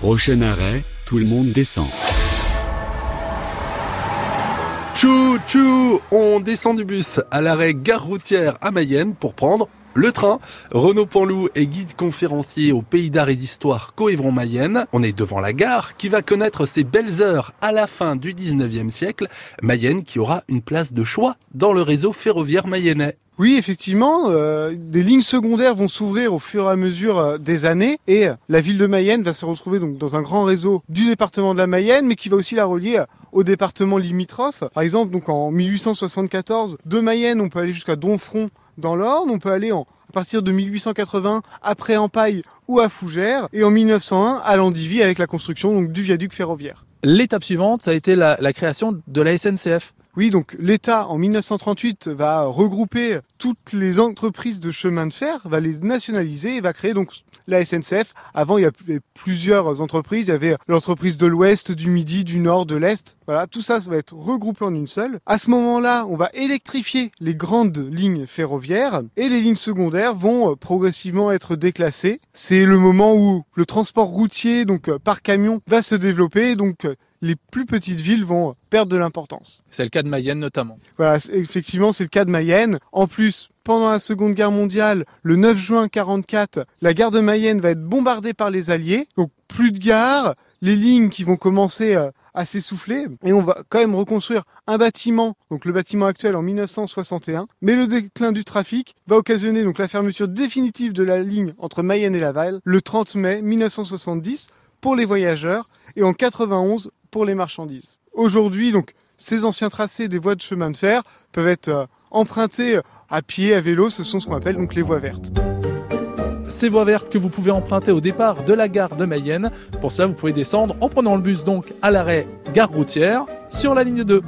Prochain arrêt, tout le monde descend. Tchou tchou On descend du bus à l'arrêt gare routière à Mayenne pour prendre le train. Renaud Panlou est guide conférencier au Pays d'Art et d'Histoire Coévron-Mayenne. On est devant la gare qui va connaître ses belles heures à la fin du 19e siècle. Mayenne qui aura une place de choix dans le réseau ferroviaire mayennais. Oui, effectivement, euh, des lignes secondaires vont s'ouvrir au fur et à mesure euh, des années et la ville de Mayenne va se retrouver donc dans un grand réseau du département de la Mayenne, mais qui va aussi la relier au département limitrophe. Par exemple, donc en 1874, de Mayenne, on peut aller jusqu'à Donfront dans l'Orne, on peut aller en, à partir de 1880 après Empaille ou à Fougères, et en 1901 à Landivy avec la construction du viaduc ferroviaire. L'étape suivante, ça a été la, la création de la SNCF. Oui, donc l'État en 1938 va regrouper toutes les entreprises de chemin de fer, va les nationaliser et va créer donc la SNCF. Avant, il y avait plusieurs entreprises. Il y avait l'entreprise de l'Ouest, du Midi, du Nord, de l'Est. Voilà, tout ça, ça va être regroupé en une seule. À ce moment-là, on va électrifier les grandes lignes ferroviaires et les lignes secondaires vont progressivement être déclassées. C'est le moment où le transport routier, donc par camion, va se développer. Donc les plus petites villes vont perdre de l'importance. C'est le cas de Mayenne notamment. Voilà, effectivement, c'est le cas de Mayenne. En plus, pendant la Seconde Guerre mondiale, le 9 juin 44, la gare de Mayenne va être bombardée par les Alliés. Donc plus de gare, les lignes qui vont commencer à s'essouffler et on va quand même reconstruire un bâtiment, donc le bâtiment actuel en 1961. Mais le déclin du trafic va occasionner donc la fermeture définitive de la ligne entre Mayenne et Laval le 30 mai 1970 pour les voyageurs et en 91 pour les marchandises. Aujourd'hui, donc, ces anciens tracés des voies de chemin de fer peuvent être euh, empruntés à pied, à vélo, ce sont ce qu'on appelle les voies vertes. Ces voies vertes que vous pouvez emprunter au départ de la gare de Mayenne. Pour cela, vous pouvez descendre en prenant le bus donc à l'arrêt gare routière sur la ligne 2.